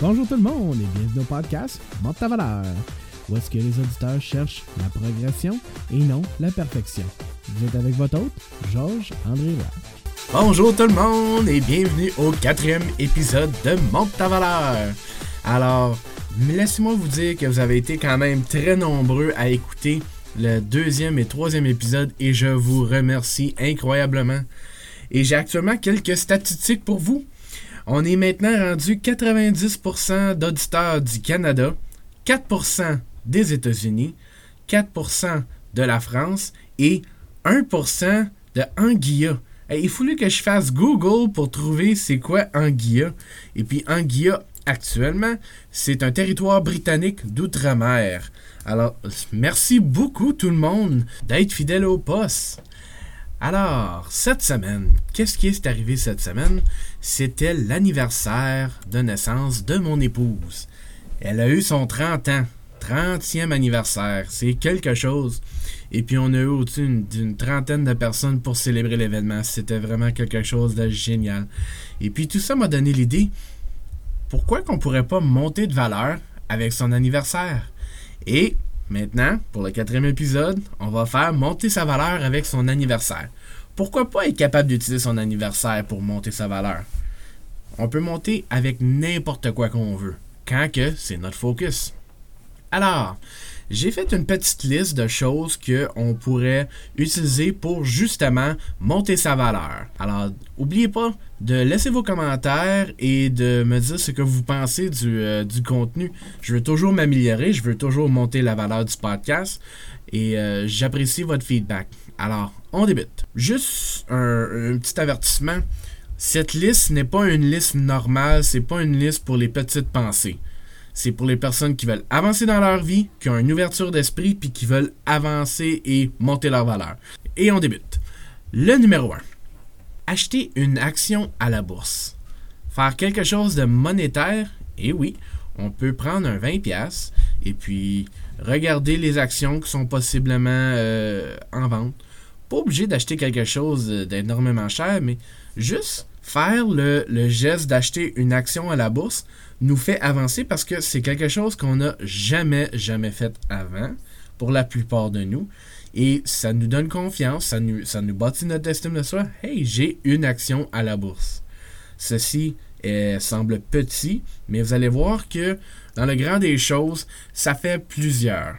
Bonjour tout le monde et bienvenue au podcast Monte ta valeur, où est-ce que les auditeurs cherchent la progression et non la perfection. Vous êtes avec votre hôte, Georges André Roy. Bonjour tout le monde et bienvenue au quatrième épisode de Monte ta valeur. Alors, laissez-moi vous dire que vous avez été quand même très nombreux à écouter le deuxième et troisième épisode et je vous remercie incroyablement. Et j'ai actuellement quelques statistiques pour vous. On est maintenant rendu 90% d'auditeurs du Canada, 4% des États-Unis, 4% de la France et 1% de Anguilla. il fallu que je fasse Google pour trouver c'est quoi Anguilla. Et puis Anguilla, actuellement, c'est un territoire britannique d'outre-mer. Alors, merci beaucoup tout le monde d'être fidèle au poste. Alors, cette semaine, qu'est-ce qui est arrivé cette semaine? C'était l'anniversaire de naissance de mon épouse. Elle a eu son 30 ans. 30e anniversaire. C'est quelque chose. Et puis on a eu au-dessus d'une trentaine de personnes pour célébrer l'événement. C'était vraiment quelque chose de génial. Et puis tout ça m'a donné l'idée. Pourquoi qu'on pourrait pas monter de valeur avec son anniversaire? Et Maintenant, pour le quatrième épisode, on va faire monter sa valeur avec son anniversaire. Pourquoi pas être capable d'utiliser son anniversaire pour monter sa valeur? On peut monter avec n'importe quoi qu'on veut, quand que c'est notre focus. Alors, j'ai fait une petite liste de choses qu'on pourrait utiliser pour justement monter sa valeur. Alors, n'oubliez pas de laisser vos commentaires et de me dire ce que vous pensez du, euh, contenu. Je veux toujours m'améliorer, je veux toujours monter la valeur du podcast et euh, j'apprécie votre feedback. Alors, on débute. Juste un, un petit avertissement. Cette liste n'est pas une liste normale, c'est pas une liste pour les petites pensées c'est pour les personnes qui veulent avancer dans leur vie, qui ont une ouverture d'esprit, puis qui veulent avancer et monter leur valeur. Et on débute. Le numéro 1. Acheter une action à la bourse. Faire quelque chose de monétaire, et oui, on peut prendre un 20$ et puis regarder les actions qui sont possiblement euh, en vente. Pas obligé d'acheter quelque chose d'énormément cher, mais juste faire le, geste d'acheter une action à la bourse nous fait avancer parce que c'est quelque chose qu'on n'a jamais, jamais fait avant pour la plupart de nous. Et ça nous donne confiance, ça nous, ça nous bâtit notre estime de soi. Hey, j'ai une action à la bourse. Ceci semble petit, mais vous allez voir que dans le grand des choses, ça fait plusieurs.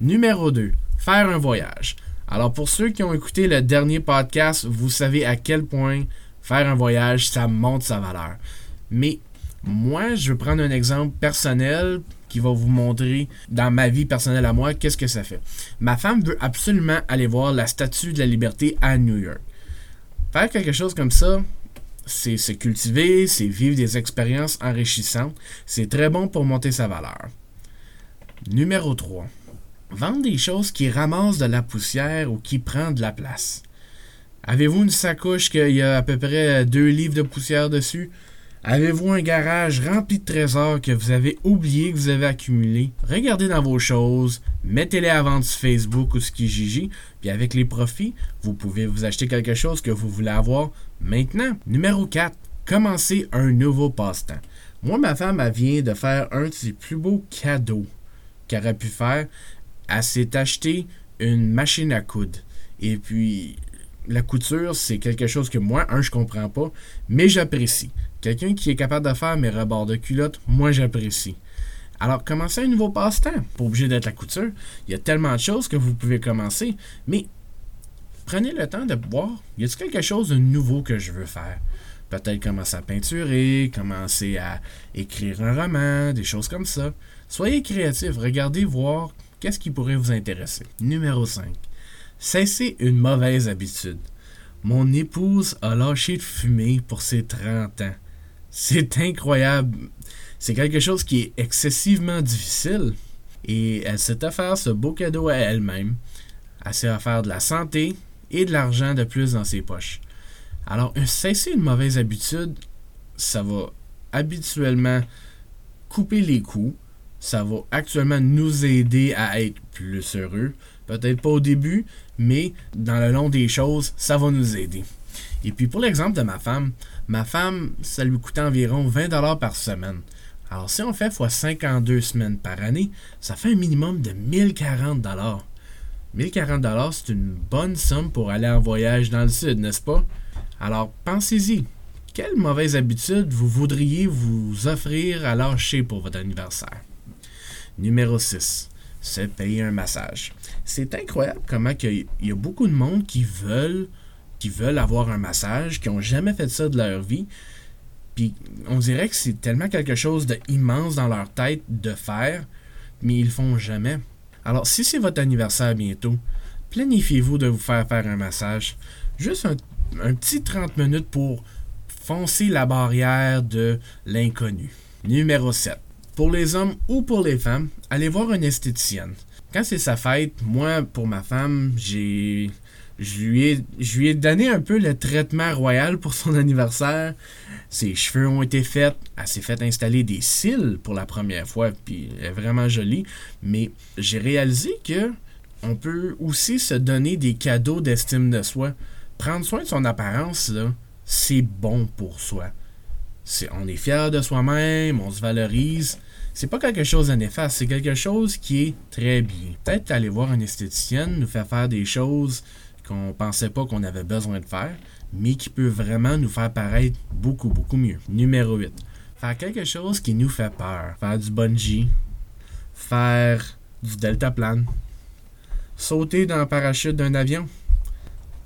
Numéro 2, faire un voyage. Alors pour ceux qui ont écouté le dernier podcast, vous savez à quel point faire un voyage, ça monte sa valeur. Mais moi, je vais prendre un exemple personnel qui va vous montrer dans ma vie personnelle à moi qu'est-ce que ça fait. Ma femme veut absolument aller voir la Statue de la Liberté à New York. Faire quelque chose comme ça, c'est se cultiver, c'est vivre des expériences enrichissantes. C'est très bon pour monter sa valeur. Numéro 3. Vendre des choses qui ramassent de la poussière ou qui prennent de la place. Avez-vous une sacoche qui y a à peu près deux livres de poussière dessus? Avez-vous un garage rempli de trésors que vous avez oublié que vous avez accumulé? Regardez dans vos choses, mettez-les à vendre sur Facebook ou sur Kijiji, puis avec les profits, vous pouvez vous acheter quelque chose que vous voulez avoir maintenant. Numéro 4. Commencez un nouveau passe-temps. Moi, ma femme, vient de faire un de ses plus beaux cadeaux qu'elle aurait pu faire. Elle s'est acheté une machine à coudre. Et puis, la couture, c'est quelque chose que moi, un, je comprends pas, mais j'apprécie. Quelqu'un qui est capable de faire mes rebords de culotte, moi j'apprécie. Alors, commencez un nouveau passe-temps. Pas obligé d'être la couture. Il y a tellement de choses que vous pouvez commencer. Mais prenez le temps de voir, y a-t-il quelque chose de nouveau que je veux faire? Peut-être commencer à peinturer, commencer à écrire un roman, des choses comme ça. Soyez créatif, regardez voir qu'est-ce qui pourrait vous intéresser. Numéro 5. Cessez une mauvaise habitude. Mon épouse a lâché de fumer pour ses 30 ans. C'est incroyable. C'est quelque chose qui est excessivement difficile. Et elle s'est offert ce beau cadeau à elle-même. Elle s'est offert de la santé et de l'argent de plus dans ses poches. Alors, cesser une mauvaise habitude, ça va habituellement couper les coups. Ça va actuellement nous aider à être plus heureux. Peut-être pas au début, mais dans le long des choses, ça va nous aider. Et puis pour l'exemple de ma femme, ma femme, ça lui coûtait environ 20$ par semaine. Alors si on fait x 52 semaines par année, ça fait un minimum de 1040 dollars. 1040 dollars, c'est une bonne somme pour aller en voyage dans le sud, n'est-ce pas? Alors pensez-y. Quelle mauvaise habitude vous voudriez vous offrir à lâcher pour votre anniversaire? Numéro 6. Se payer un massage. C'est incroyable comment il y a beaucoup de monde qui veulent qui veulent avoir un massage, qui n'ont jamais fait ça de leur vie. Puis on dirait que c'est tellement quelque chose d'immense dans leur tête de faire, mais ils le font jamais. Alors si c'est votre anniversaire bientôt, planifiez-vous de vous faire faire un massage. Juste un, un petit 30 minutes pour foncer la barrière de l'inconnu. Numéro 7. Pour les hommes ou pour les femmes, allez voir une esthéticienne. Quand c'est sa fête, moi, pour ma femme, j'ai je lui, ai, je lui ai donné un peu le traitement royal pour son anniversaire. Ses cheveux ont été faits. Elle s'est fait installer des cils pour la première fois, puis elle est vraiment jolie. Mais j'ai réalisé que on peut aussi se donner des cadeaux d'estime de soi. Prendre soin de son apparence, c'est bon pour soi. On est fier de soi-même, on se valorise. C'est pas quelque chose de néfaste, c'est quelque chose qui est très bien. Peut-être aller voir une esthéticienne nous faire faire des choses qu'on pensait pas qu'on avait besoin de faire, mais qui peut vraiment nous faire paraître beaucoup, beaucoup mieux. Numéro 8. Faire quelque chose qui nous fait peur. Faire du bungee, faire du deltaplane, sauter dans le parachute d'un avion.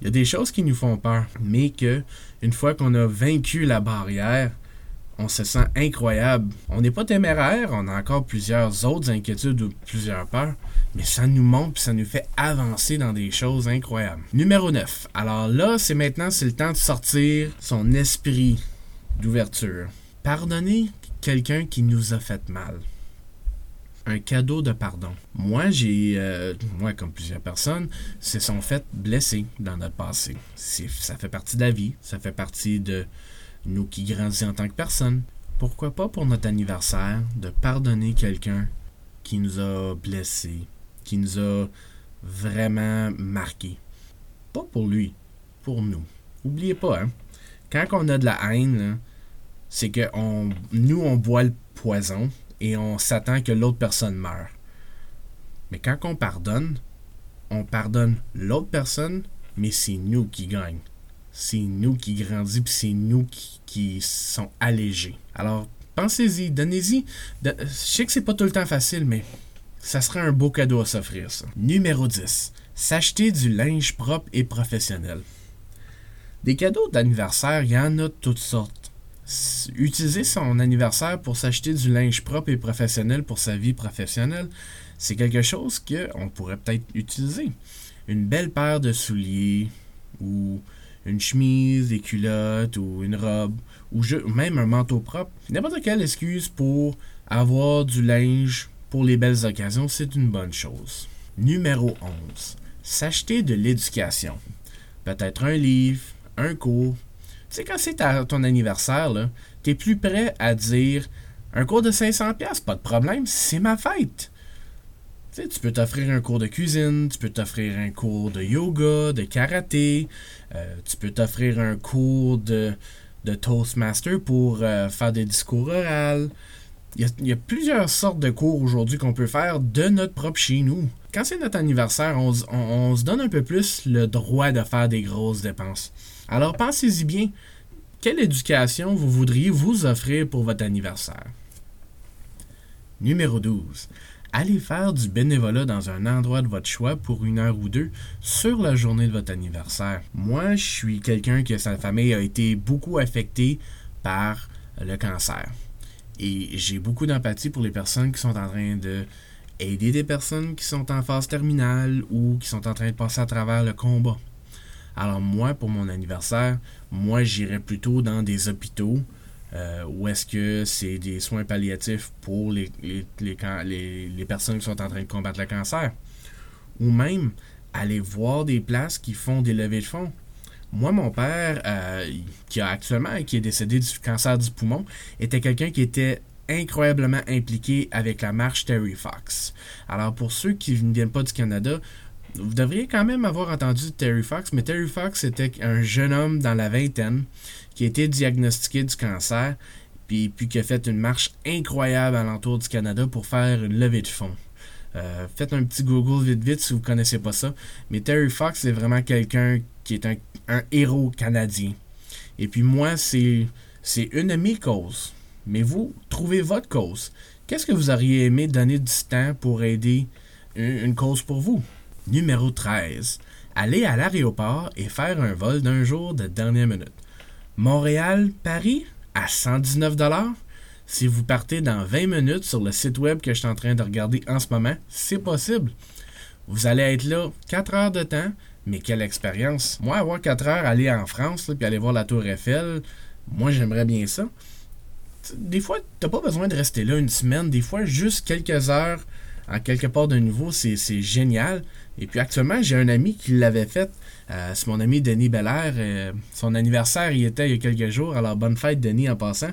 Il y a des choses qui nous font peur, mais que une fois qu'on a vaincu la barrière, on se sent incroyable. On n'est pas téméraire, on a encore plusieurs autres inquiétudes ou plusieurs peurs, mais ça nous montre et ça nous fait avancer dans des choses incroyables. Numéro 9. Alors là, c'est maintenant, c'est le temps de sortir son esprit d'ouverture. Pardonner quelqu'un qui nous a fait mal. Un cadeau de pardon. Moi, j'ai, euh, moi comme plusieurs personnes, se sont fait blesser dans notre passé. ça fait partie de la vie, ça fait partie de nous qui grandissons en tant que personne. Pourquoi pas pour notre anniversaire de pardonner quelqu'un qui nous a blessés, qui nous a vraiment marqué. Pas pour lui, pour nous. Oubliez pas, hein, quand on a de la haine, c'est que nous, on boit le poison et on s'attend que l'autre personne meure. Mais quand on pardonne, on pardonne l'autre personne, mais c'est nous qui gagnons. C'est nous qui grandissons, puis c'est nous qui, qui sont allégés. Alors, pensez-y, donnez-y. Je sais que c'est pas tout le temps facile, mais ça serait un beau cadeau à s'offrir, ça. Numéro 10. S'acheter du linge propre et professionnel. Des cadeaux d'anniversaire, il y en a de toutes sortes. Utiliser son anniversaire pour s'acheter du linge propre et professionnel pour sa vie professionnelle, c'est quelque chose qu'on pourrait peut-être utiliser. Une belle paire de souliers ou une chemise, des culottes ou une robe ou même un manteau propre. N'importe quelle excuse pour avoir du linge pour les belles occasions, c'est une bonne chose. Numéro 11. S'acheter de l'éducation. Peut-être un livre, un cours. Tu sais, quand c'est ton anniversaire, tu es plus prêt à dire un cours de 500$, pas de problème, c'est ma fête. Tu, peux t'offrir un cours de cuisine, tu peux t'offrir un cours de yoga, de karaté, euh, tu peux t'offrir un cours de, de Toastmaster pour euh, faire des discours oraux. Il y, a, plusieurs sortes de cours aujourd'hui qu'on peut faire de notre propre chez nous. Quand c'est notre anniversaire, on, se donne un peu plus le droit de faire des grosses dépenses. Alors pensez-y bien, quelle éducation vous voudriez vous offrir pour votre anniversaire? Numéro 12. Allez faire du bénévolat dans un endroit de votre choix pour une heure ou deux sur la journée de votre anniversaire. Moi, je suis quelqu'un que sa famille a été beaucoup affectée par le cancer. Et j'ai beaucoup d'empathie pour les personnes qui sont en train de aider des personnes qui sont en phase terminale ou qui sont en train de passer à travers le combat. Alors moi, pour mon anniversaire, moi j'irais plutôt dans des hôpitaux euh, où est-ce que c'est des soins palliatifs pour les, les, les, les, personnes qui sont en train de combattre le cancer? Ou même aller voir des places qui font des levées de fonds. Moi, mon père, euh, qui a actuellement, qui est décédé du cancer du poumon, était quelqu'un qui était incroyablement impliqué avec la marche Terry Fox. Alors, pour ceux qui ne viennent pas du Canada, vous devriez quand même avoir entendu Terry Fox, mais Terry Fox était un jeune homme dans la vingtaine qui a été diagnostiqué du cancer puis, puis qui a fait une marche incroyable alentour du Canada pour faire une levée de fonds. Euh, faites un petit Google vite vite si vous ne connaissez pas ça. Mais Terry Fox, c'est vraiment quelqu'un qui est un, un, héros canadien. Et puis moi, c'est, c'est une de mes causes. Mais vous, trouvez votre cause. Qu'est-ce que vous auriez aimé donner du temps pour aider une, une cause pour vous? Numéro 13. Aller à l'aéroport et faire un vol d'un jour de dernière minute. Montréal-Paris à 119 si vous partez dans 20 minutes sur le site web que je suis en train de regarder en ce moment, c'est possible. Vous allez être là 4 heures de temps, mais quelle expérience. Moi, avoir 4 heures, aller en France, puis aller voir la Tour Eiffel, moi j'aimerais bien ça. Des fois, t'as pas besoin de rester là une semaine. Des fois, juste quelques heures en quelque part de nouveau, c'est génial. Et puis actuellement, j'ai un ami qui l'avait fait. Euh, c'est mon ami Denis Belair. Euh, son anniversaire, il était il y a quelques jours. Alors, bonne fête, Denis, en passant.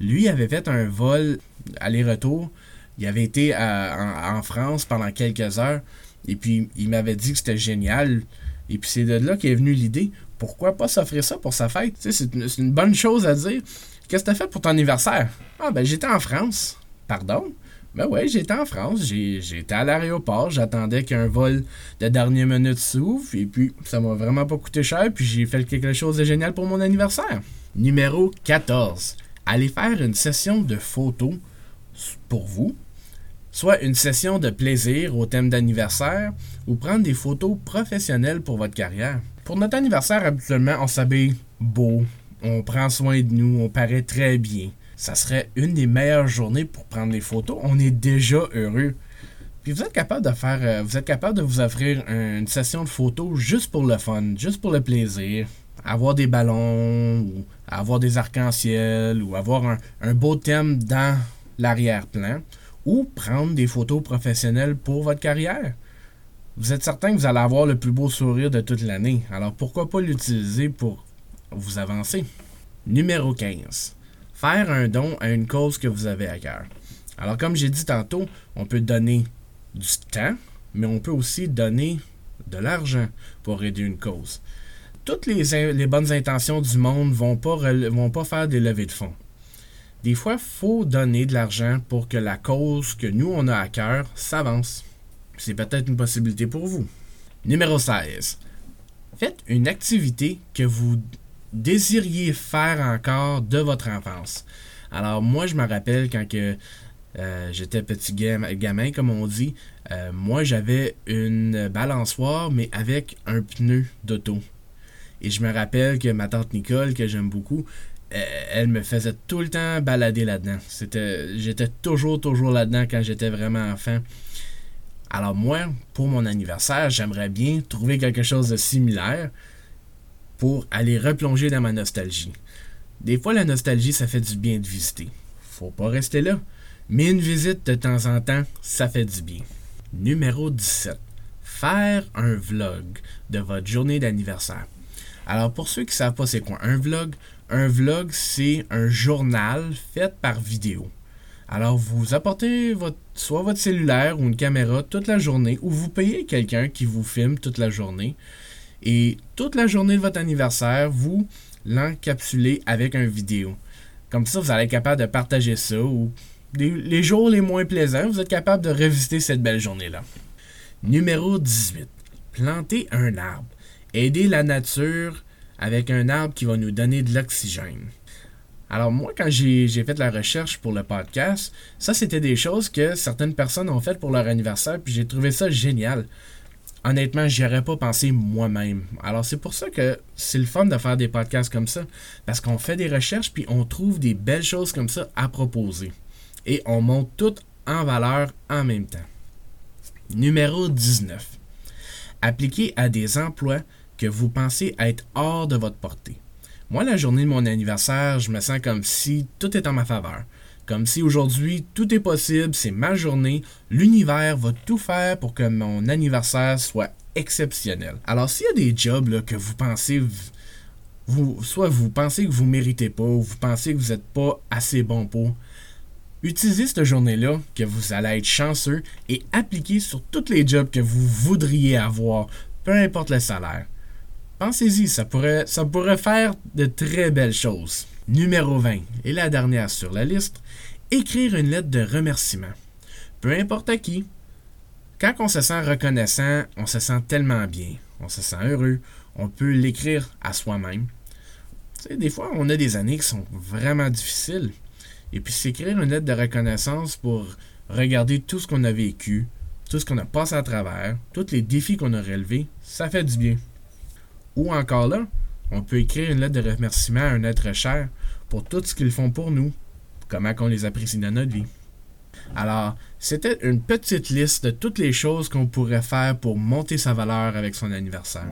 Lui avait fait un vol aller-retour. Il avait été en, France pendant quelques heures. Et puis, il m'avait dit que c'était génial. Et puis, c'est de là qu'est venue l'idée. Pourquoi pas s'offrir ça pour sa fête? C'est une, une bonne chose à dire. Qu'est-ce que tu as fait pour ton anniversaire? Ah, ben, j'étais en France. Pardon? Ben ouais, j'étais en France, j'étais à l'aéroport, j'attendais qu'un vol de dernière minute s'ouvre, et puis ça m'a vraiment pas coûté cher, puis j'ai fait quelque chose de génial pour mon anniversaire. Numéro 14. Allez faire une session de photos pour vous, soit une session de plaisir au thème d'anniversaire, ou prendre des photos professionnelles pour votre carrière. Pour notre anniversaire, habituellement, on s'habille beau, on prend soin de nous, on paraît très bien ça serait une des meilleures journées pour prendre des photos. On est déjà heureux. Puis vous êtes capable de euh, vous êtes capable de vous offrir une session de photos juste pour le fun, juste pour le plaisir. Avoir des ballons, ou avoir des arcs-en-ciel, ou avoir un, beau thème dans l'arrière-plan, ou prendre des photos professionnelles pour votre carrière. Vous êtes certain que vous allez avoir le plus beau sourire de toute l'année. Alors pourquoi pas l'utiliser pour vous avancer? Numéro 15 faire un don à une cause que vous avez à cœur. Alors, comme j'ai dit tantôt, on peut donner du temps, mais on peut aussi donner de l'argent pour aider une cause. Toutes les, bonnes intentions du monde ne vont pas, vont pas faire des levées de fonds. Des fois, il faut donner de l'argent pour que la cause que nous, on a à cœur s'avance. C'est peut-être une possibilité pour vous. Numéro 16. Faites une activité que vous désiriez faire encore de votre enfance. Alors moi, je me rappelle quand euh, j'étais petit gamin, comme on dit, euh, moi j'avais une balançoire, mais avec un pneu d'auto. Et je me rappelle que ma tante Nicole, que j'aime beaucoup, euh, elle me faisait tout le temps balader là-dedans. C'était, j'étais toujours, toujours là-dedans quand j'étais vraiment enfant. Alors moi, pour mon anniversaire, j'aimerais bien trouver quelque chose de similaire pour aller replonger dans ma nostalgie. Des fois, la nostalgie, ça fait du bien de visiter. Faut pas rester là. Mais une visite de temps en temps, ça fait du bien. Numéro 17. Faire un vlog de votre journée d'anniversaire. Alors, pour ceux qui ne savent pas c'est quoi un vlog, un vlog, c'est un journal fait par vidéo. Alors, vous apportez soit votre cellulaire ou une caméra toute la journée, ou vous payez quelqu'un qui vous filme toute la journée. Et toute la journée de votre anniversaire, vous l'encapsulez avec un vidéo. Comme ça, vous allez être capable de partager ça ou les, jours les moins plaisants, vous êtes capable de revisiter cette belle journée-là. Numéro 18. Planter un arbre. Aider la nature avec un arbre qui va nous donner de l'oxygène. Alors moi, quand j'ai fait la recherche pour le podcast, ça c'était des choses que certaines personnes ont faites pour leur anniversaire, puis j'ai trouvé ça génial honnêtement, j'y aurais pas pensé moi-même. Alors, c'est pour ça que c'est le fun de faire des podcasts comme ça. Parce qu'on fait des recherches, puis on trouve des belles choses comme ça à proposer. Et on monte tout en valeur en même temps. Numéro 19. Appliquez à des emplois que vous pensez être hors de votre portée. Moi, la journée de mon anniversaire, je me sens comme si tout est en ma faveur. Comme si aujourd'hui tout est possible, c'est ma journée, l'univers va tout faire pour que mon anniversaire soit exceptionnel. Alors s'il y a des jobs que vous pensez soit vous pensez que vous méritez pas ou vous pensez que vous n'êtes pas assez bon pour, utilisez cette journée-là que vous allez être chanceux et appliquez sur tous les jobs que vous voudriez avoir, peu importe le salaire. Pensez-y, ça pourrait, ça pourrait faire de très belles choses. Numéro 20, et la dernière sur la liste, écrire une lettre de remerciement. Peu importe à qui. Quand on se sent reconnaissant, on se sent tellement bien, on se sent heureux, on peut l'écrire à soi-même. des fois, on a des années qui sont vraiment difficiles. Et puis s'écrire une lettre de reconnaissance pour regarder tout ce qu'on a vécu, tout ce qu'on a passé à travers, tous les défis qu'on a relevés, ça fait du bien. Ou encore là, on peut écrire une lettre de remerciement à un être cher pour tout ce qu'ils font pour nous, comment qu'on les apprécie dans notre vie. Alors, c'était une petite liste de toutes les choses qu'on pourrait faire pour monter sa valeur avec son anniversaire.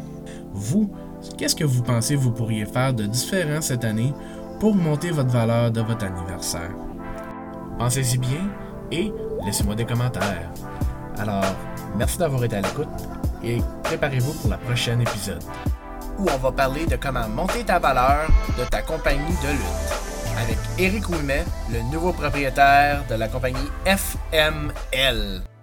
Vous, qu'est-ce que vous pensez vous pourriez faire de différent cette année pour monter votre valeur de votre anniversaire? Pensez-y bien et laissez-moi des commentaires. Alors, merci d'avoir été à l'écoute et préparez-vous pour la prochaine épisode où on va parler de comment monter ta valeur de ta compagnie de lutte avec Eric Ouimet, le nouveau propriétaire de la compagnie FML.